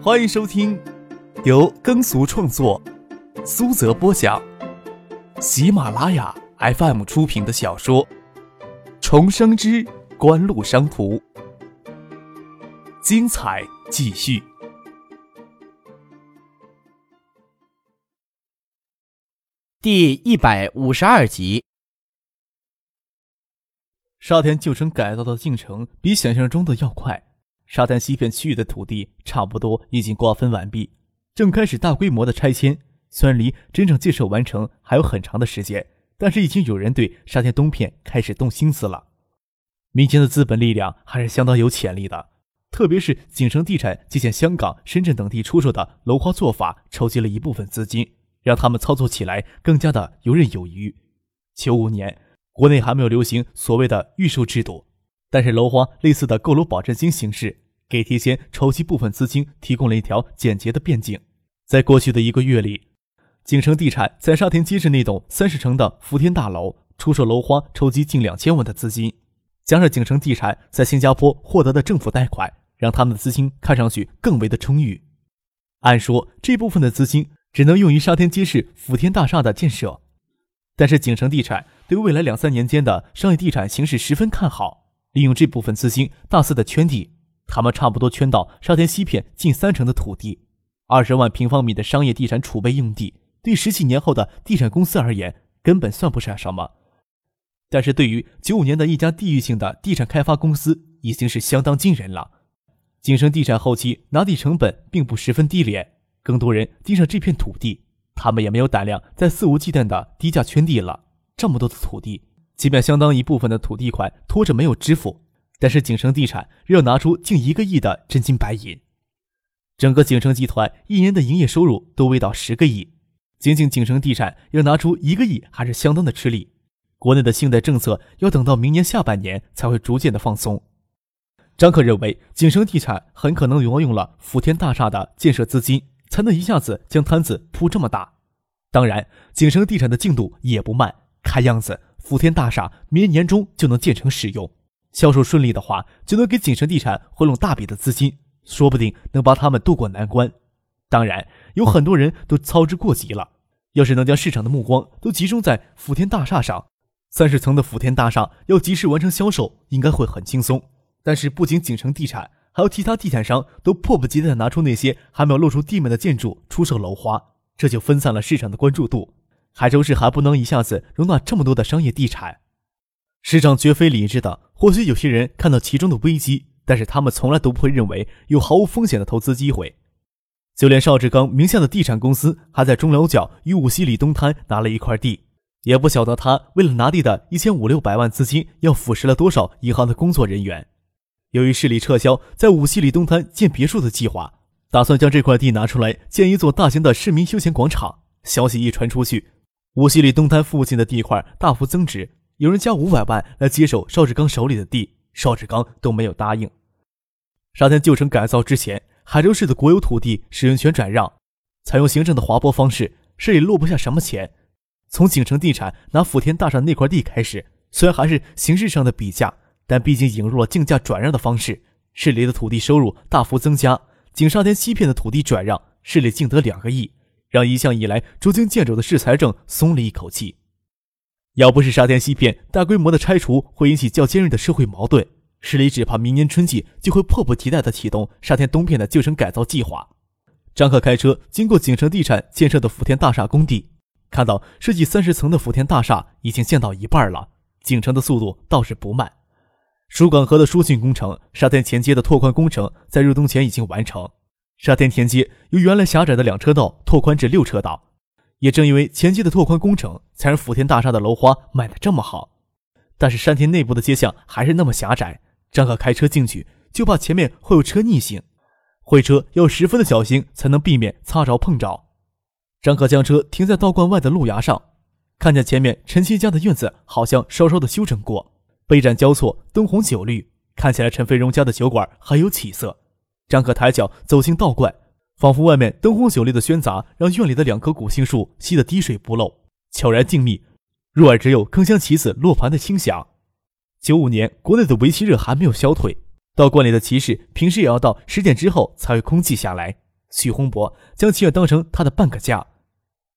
欢迎收听由耕俗创作、苏泽播讲、喜马拉雅 FM 出品的小说《重生之官路商途》，精彩继续。第一百五十二集，沙田旧城改造的进程比想象中的要快。沙滩西片区域的土地差不多已经瓜分完毕，正开始大规模的拆迁。虽然离真正建设完成还有很长的时间，但是已经有人对沙田东片开始动心思了。民间的资本力量还是相当有潜力的，特别是景城地产借鉴香港、深圳等地出售的楼花做法，筹集了一部分资金，让他们操作起来更加的游刃有余。九五年，国内还没有流行所谓的预售制度。但是楼花类似的购楼保证金形式，给提前筹集部分资金提供了一条简洁的便径。在过去的一个月里，景城地产在沙田街市那栋三十层的福田大楼出售楼花，筹集近两千万的资金。加上景城地产在新加坡获得的政府贷款，让他们的资金看上去更为的充裕。按说这部分的资金只能用于沙田街市福田大厦的建设，但是景城地产对未来两三年间的商业地产形势十分看好。利用这部分资金大肆的圈地，他们差不多圈到沙田西片近三成的土地，二十万平方米的商业地产储备用地，对十几年后的地产公司而言根本算不上什么，但是对于九五年的一家地域性的地产开发公司已经是相当惊人了。景盛地产后期拿地成本并不十分低廉，更多人盯上这片土地，他们也没有胆量再肆无忌惮的低价圈地了。这么多的土地。即便相当一部分的土地款拖着没有支付，但是景城地产仍要拿出近一个亿的真金白银。整个景城集团一年的营业收入都未到十个亿，仅仅景城地产要拿出一个亿还是相当的吃力。国内的信贷政策要等到明年下半年才会逐渐的放松。张克认为，景城地产很可能挪用了福田大厦的建设资金，才能一下子将摊子铺这么大。当然，景城地产的进度也不慢，看样子。福田大厦明年年中就能建成使用，销售顺利的话，就能给景城地产回笼大笔的资金，说不定能帮他们渡过难关。当然，有很多人都操之过急了。要是能将市场的目光都集中在福田大厦上，三十层的福田大厦要及时完成销售，应该会很轻松。但是，不仅景城地产，还有其他地产商都迫不及待地拿出那些还没有露出地面的建筑出售楼花，这就分散了市场的关注度。海州市还不能一下子容纳这么多的商业地产，市长绝非理智的。或许有些人看到其中的危机，但是他们从来都不会认为有毫无风险的投资机会。就连邵志刚名下的地产公司，还在中寮角与五溪里东滩拿了一块地，也不晓得他为了拿地的一千五六百万资金，要腐蚀了多少银行的工作人员。由于市里撤销在五溪里东滩建别墅的计划，打算将这块地拿出来建一座大型的市民休闲广场。消息一传出去。无锡里东滩附近的地块大幅增值，有人加五百万来接手邵志刚手里的地，邵志刚都没有答应。沙田旧城改造之前，海州市的国有土地使用权转让，采用行政的划拨方式，市里落不下什么钱。从景城地产拿福田大厦那块地开始，虽然还是形式上的比价，但毕竟引入了竞价转让的方式，市里的土地收入大幅增加。景沙田西片的土地转让，市里净得两个亿。让一向以来捉襟见肘的市财政松了一口气。要不是沙田西片大规模的拆除会引起较尖锐的社会矛盾，市里只怕明年春季就会迫不及待地启动沙田东片的旧城改造计划。张可开车经过景城地产建设的福田大厦工地，看到设计三十层的福田大厦已经建到一半了，景城的速度倒是不慢。疏港河的疏浚工程、沙田前街的拓宽工程在入冬前已经完成。沙田田街由原来狭窄的两车道拓宽至六车道，也正因为前期的拓宽工程，才让福田大厦的楼花卖得这么好。但是山田内部的街巷还是那么狭窄，张可开车进去就怕前面会有车逆行，会车要十分的小心才能避免擦着碰着。张可将车停在道观外的路牙上，看见前面陈七家的院子好像稍稍的修整过，杯盏交错，灯红酒绿，看起来陈飞荣家的酒馆很有起色。张可抬脚走进道观，仿佛外面灯红酒绿的喧杂让院里的两棵古杏树吸得滴水不漏，悄然静谧，入耳只有铿锵棋子落盘的轻响。九五年，国内的围棋热还没有消退，道观里的棋士平时也要到十点之后才会空寂下来，许洪博将祈愿当成他的半个家。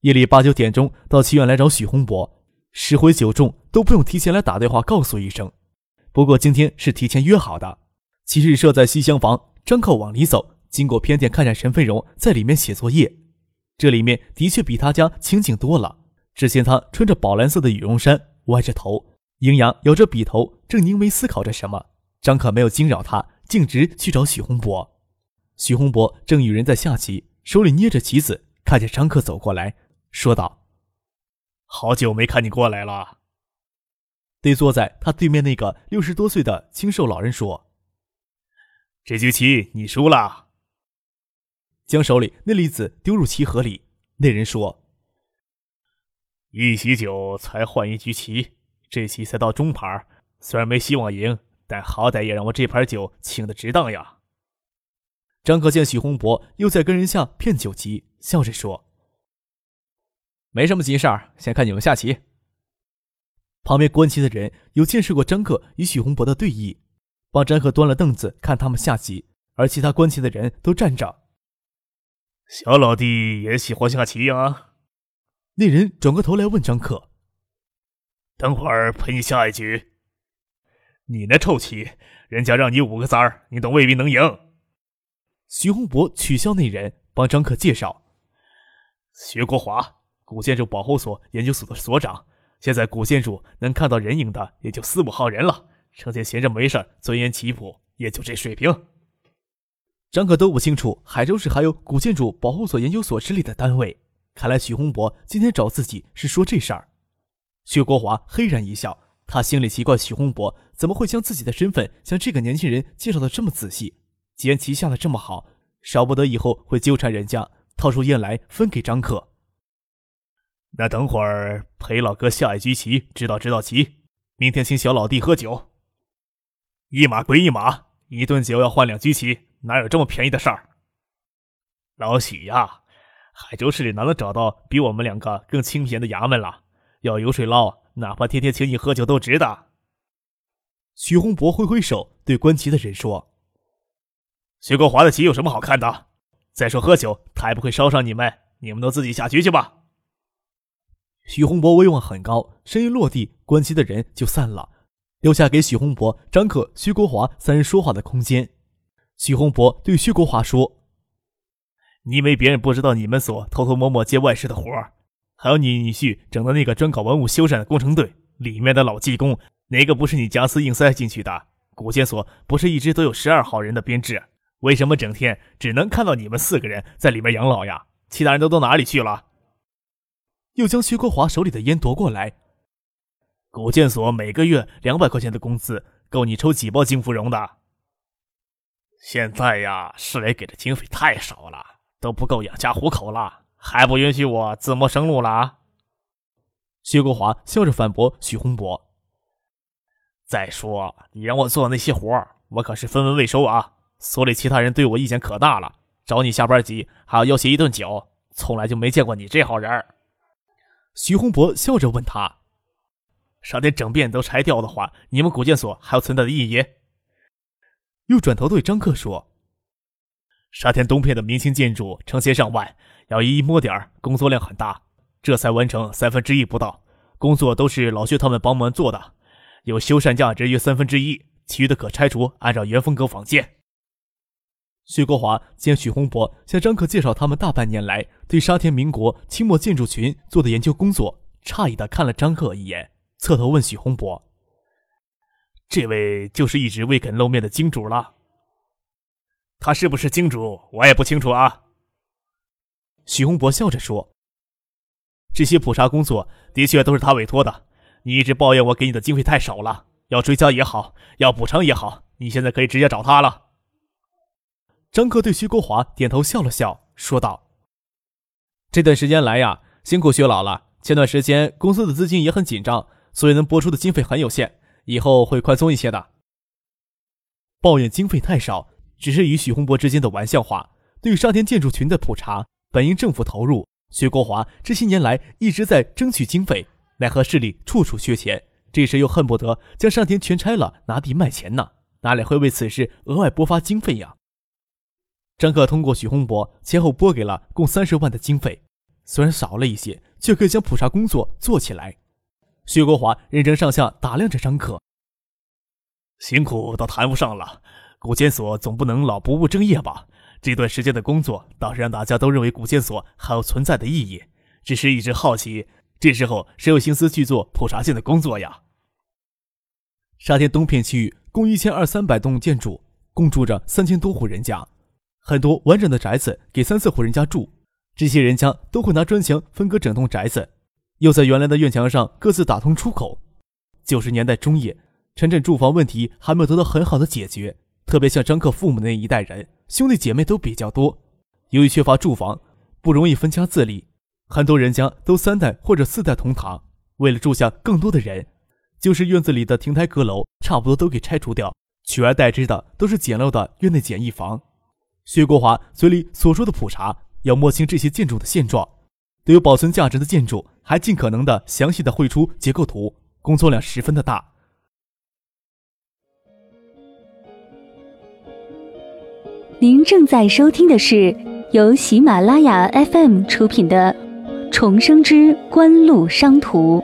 夜里八九点钟到棋院来找许洪博，十回九中都不用提前来打电话告诉一声。不过今天是提前约好的。七日设在西厢房，张克往里走，经过偏殿，看见陈飞荣在里面写作业。这里面的确比他家清静多了。只见他穿着宝蓝色的羽绒衫，歪着头，营养咬着笔头，正凝眉思考着什么。张可没有惊扰他，径直去找许洪博。许洪博正与人在下棋，手里捏着棋子，看见张克走过来，说道：“好久没看你过来了。”对坐在他对面那个六十多岁的清瘦老人说：“这局棋你输了。”将手里那粒子丢入棋盒里。那人说。一席酒才换一局棋，这棋才到中盘，虽然没希望赢，但好歹也让我这盘酒请的值当呀。张克见许洪博又在跟人下骗酒棋，笑着说：“没什么急事儿，先看你们下棋。”旁边观棋的人有见识过张克与许洪博的对弈，帮张克端了凳子看他们下棋，而其他观棋的人都站着。小老弟也喜欢下棋呀。那人转过头来问张克：“等会儿陪你下一局。你那臭棋，人家让你五个子儿，你都未必能赢。”徐洪博取笑那人，帮张克介绍：“徐国华，古建筑保护所研究所的所长。现在古建筑能看到人影的也就四五号人了，成天闲着没事钻研棋谱，也就这水平。”张可都不清楚海州市还有古建筑保护所研究所之类的单位。看来许洪博今天找自己是说这事儿。薛国华嘿然一笑，他心里奇怪许洪博怎么会将自己的身份向这个年轻人介绍的这么仔细。既然棋下的这么好，少不得以后会纠缠人家，掏出烟来分给张可。那等会儿陪老哥下一局棋，指导指导棋。明天请小老弟喝酒，一码归一码，一顿酒要换两局棋，哪有这么便宜的事儿？老许呀。海州市里哪能找到比我们两个更清闲的衙门了？要油水捞，哪怕天天请你喝酒都值得。徐洪博挥挥手，对观棋的人说：“徐国华的棋有什么好看的？再说喝酒，他也不会捎上你们，你们都自己下局去吧。”徐洪博威望很高，声音落地，观棋的人就散了，留下给许洪博、张可、薛国华三人说话的空间。许洪博对薛国华说。你以为别人不知道你们所偷偷摸摸接外事的活儿？还有你女婿整的那个专搞文物修缮的工程队，里面的老技工哪个不是你夹丝硬塞进去的？古建所不是一直都有十二号人的编制？为什么整天只能看到你们四个人在里面养老呀？其他人都到哪里去了？又将薛国华手里的烟夺过来。古建所每个月两百块钱的工资，够你抽几包金芙蓉的。现在呀，市里给的经费太少了。都不够养家糊口了，还不允许我自谋生路了？薛国华笑着反驳许洪博：“再说，你让我做的那些活我可是分文未收啊！所里其他人对我意见可大了，找你下班急，还要要挟一顿酒，从来就没见过你这号人。”徐洪博笑着问他：“沙田整遍都拆掉的话，你们古建所还有存在的意义？”又转头对张克说。沙田东片的明清建筑成千上万，要一一摸点，工作量很大，这才完成三分之一不到。工作都是老薛他们帮忙做的，有修缮价值约三分之一，其余的可拆除，按照原风格仿建。薛国华见许洪博向张克介绍他们大半年来对沙田民国清末建筑群做的研究工作，诧异的看了张克一眼，侧头问许洪博：“这位就是一直未肯露面的金主了？”他是不是金主，我也不清楚啊。许洪博笑着说：“这些普查工作的确都是他委托的。你一直抱怨我给你的经费太少了，要追加也好，要补偿也好，你现在可以直接找他了。”张克对徐国华点头笑了笑，说道：“这段时间来呀，辛苦薛老了。前段时间公司的资金也很紧张，所以能拨出的经费很有限，以后会宽松一些的。抱怨经费太少。”只是与许洪博之间的玩笑话。对沙田建筑群的普查，本应政府投入，薛国华这些年来一直在争取经费，奈何市里处处缺钱，这时又恨不得将沙田全拆了，拿地卖钱呢，哪里会为此事额外拨发经费呀？张克通过许洪博前后拨给了共三十万的经费，虽然少了一些，却可以将普查工作做起来。薛国华认真上下打量着张可，辛苦倒谈不上了，古建所总不能老不务正业吧？这段时间的工作倒是让大家都认为古建所还有存在的意义，只是一直好奇，这时候谁有心思去做普查性的工作呀？沙田东片区域共一千二三百栋建筑，共住着三千多户人家。很多完整的宅子给三四户人家住，这些人家都会拿砖墙分割整栋宅子，又在原来的院墙上各自打通出口。九十年代中叶，城镇住房问题还没有得到很好的解决，特别像张克父母那一代人，兄弟姐妹都比较多，由于缺乏住房，不容易分家自立，很多人家都三代或者四代同堂。为了住下更多的人，就是院子里的亭台阁楼差不多都给拆除掉，取而代之的都是简陋的院内简易房。薛国华嘴里所说的普查，要摸清这些建筑的现状，对有保存价值的建筑，还尽可能的详细的绘出结构图，工作量十分的大。您正在收听的是由喜马拉雅 FM 出品的《重生之官路商途》。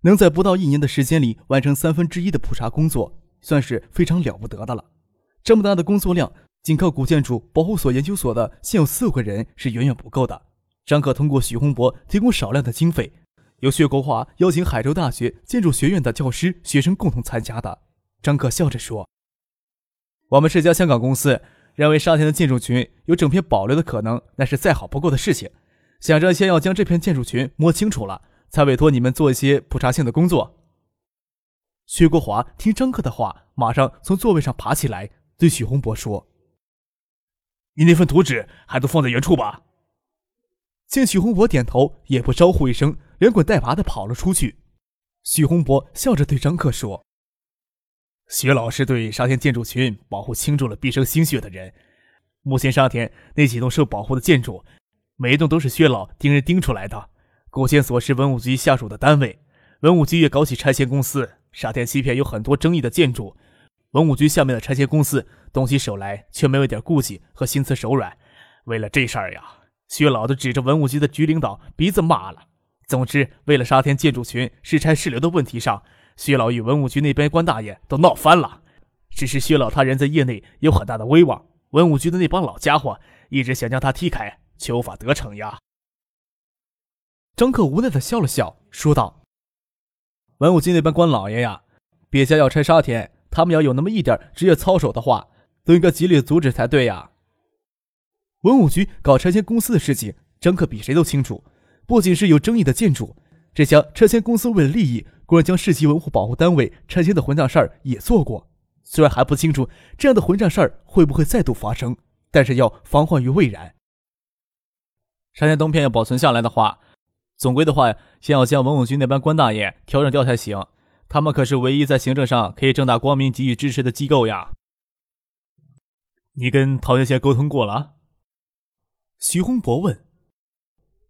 能在不到一年的时间里完成三分之一的普查工作。算是非常了不得的了。这么大的工作量，仅靠古建筑保护所研究所的现有四个人是远远不够的。张可通过许洪博提供少量的经费，由薛国华邀请海州大学建筑学院的教师、学生共同参加的。张可笑着说：“我们是家香港公司，认为沙田的建筑群有整片保留的可能，那是再好不过的事情。想着先要将这片建筑群摸清楚了，才委托你们做一些普查性的工作。”薛国华听张克的话，马上从座位上爬起来，对许洪博说：“你那份图纸还都放在原处吧？”见许洪博点头，也不招呼一声，连滚带爬的跑了出去。许洪博笑着对张克说：“薛老师对沙田建筑群保护倾注了毕生心血的人。目前沙田那几栋受保护的建筑，每一栋都是薛老盯人盯出来的。古建所是文物局下属的单位，文物局也搞起拆迁公司。”沙田西片有很多争议的建筑，文物局下面的拆迁公司动起手来却没有一点顾忌和心慈手软。为了这事儿呀，薛老都指着文物局的局领导鼻子骂了。总之，为了沙田建筑群是拆是留的问题上，薛老与文物局那边官大爷都闹翻了。只是薛老他人在业内有很大的威望，文物局的那帮老家伙一直想将他踢开，却无法得逞呀。张克无奈的笑了笑，说道。文物局那帮官老爷呀，别家要拆沙田，他们要有那么一点职业操守的话，都应该极力阻止才对呀。文物局搞拆迁公司的事情，张克比谁都清楚。不仅是有争议的建筑，这家拆迁公司为了利益，公然将市级文物保护单位拆迁的混账事儿也做过。虽然还不清楚这样的混账事儿会不会再度发生，但是要防患于未然。沙田东片要保存下来的话。总归的话，先要将文物局那班官大爷调整掉才行。他们可是唯一在行政上可以正大光明给予支持的机构呀。你跟陶先生沟通过了？徐洪博问。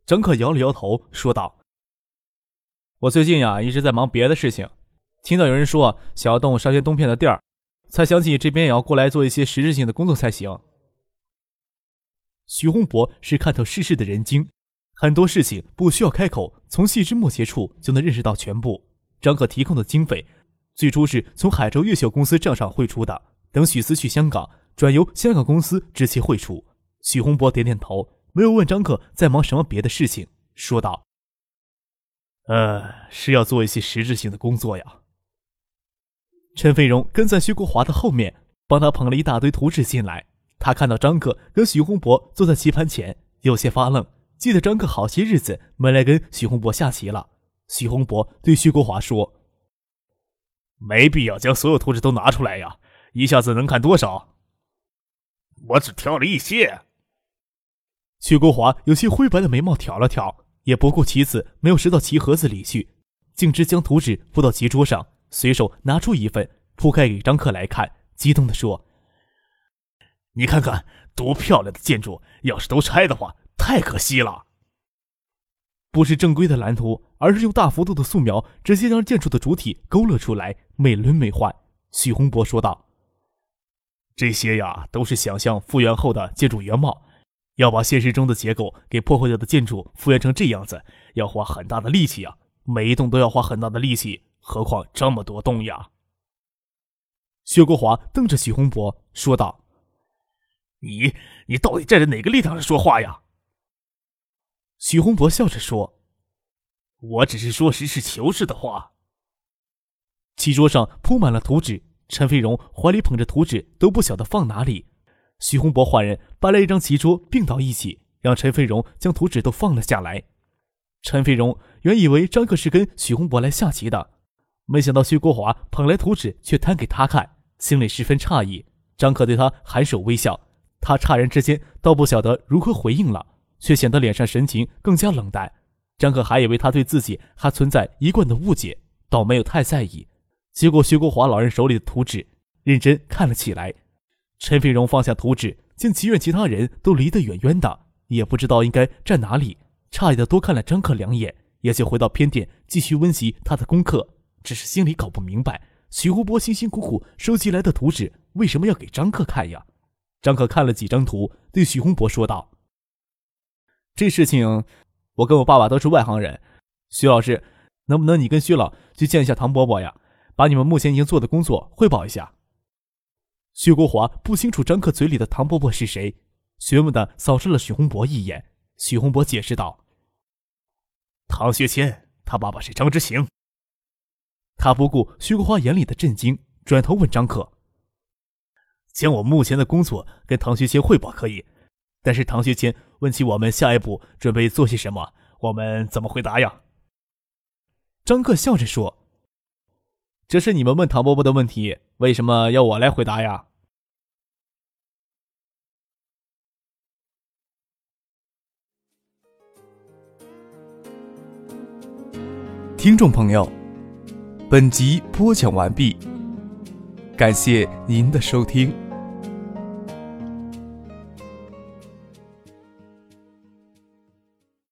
张可摇了摇头，说道：“我最近呀一直在忙别的事情，听到有人说想要动沙田东片的地儿，才想起这边也要过来做一些实质性的工作才行。”徐洪博是看透世事的人精。很多事情不需要开口，从细枝末节处就能认识到全部。张可提供的经费，最初是从海州越秀公司账上汇出的，等许思去香港，转由香港公司直接汇出。许洪博点点头，没有问张克在忙什么别的事情，说道：“呃，是要做一些实质性的工作呀。”陈飞荣跟在薛国华的后面，帮他捧了一大堆图纸进来。他看到张克跟许洪博坐在棋盘前，有些发愣。记得张克好些日子没来跟许洪博下棋了。许洪博对徐国华说：“没必要将所有图纸都拿出来呀，一下子能看多少？我只挑了一些。”徐国华有些灰白的眉毛挑了挑，也不顾棋子没有拾到棋盒子里去，径直将图纸铺到棋桌上，随手拿出一份铺开给张克来看，激动地说：“你看看多漂亮的建筑，要是都拆的话。”太可惜了，不是正规的蓝图，而是用大幅度的素描直接将建筑的主体勾勒出来，美轮美奂。许洪博说道：“这些呀都是想象复原后的建筑原貌。要把现实中的结构给破坏掉的建筑复原成这样子，要花很大的力气呀！每一栋都要花很大的力气，何况这么多栋呀！薛国华瞪着许洪博说道：“你，你到底站在哪个立场上说话呀？”许洪博笑着说：“我只是说实事求是的话。”棋桌上铺满了图纸，陈飞荣怀里捧着图纸，都不晓得放哪里。许洪博换人搬来一张棋桌，并到一起，让陈飞荣将图纸都放了下来。陈飞荣原以为张克是跟许洪博来下棋的，没想到薛国华捧来图纸却摊给他看，心里十分诧异。张克对他颔首微笑，他诧然之间倒不晓得如何回应了，却显得脸上神情更加冷淡。张克还以为他对自己还存在一贯的误解，倒没有太在意。接过徐国华老人手里的图纸，认真看了起来。陈飞荣放下图纸，见棋院其他人都离得远远的，也不知道应该站哪里，诧异的多看了张克两眼，也就回到偏殿继续温习他的功课。只是心里搞不明白，徐湖波辛辛苦苦收集来的图纸为什么要给张克看呀？张克看了几张图，对徐洪博说道：“这事情，我跟我爸爸都是外行人，徐老师，能不能你跟徐老去见一下唐伯伯呀？把你们目前已经做的工作汇报一下。”薛国华不清楚张克嘴里的唐伯伯是谁，询问的扫视了许洪博一眼。许洪博解释道：“唐学谦，他爸爸是张之行。”他不顾薛国华眼里的震惊，转头问张克：“将我目前的工作跟唐学谦汇报可以，但是唐学谦问起我们下一步准备做些什么，我们怎么回答呀？”张克笑着说：“这是你们问唐伯伯的问题，为什么要我来回答呀？”听众朋友，本集播讲完毕，感谢您的收听。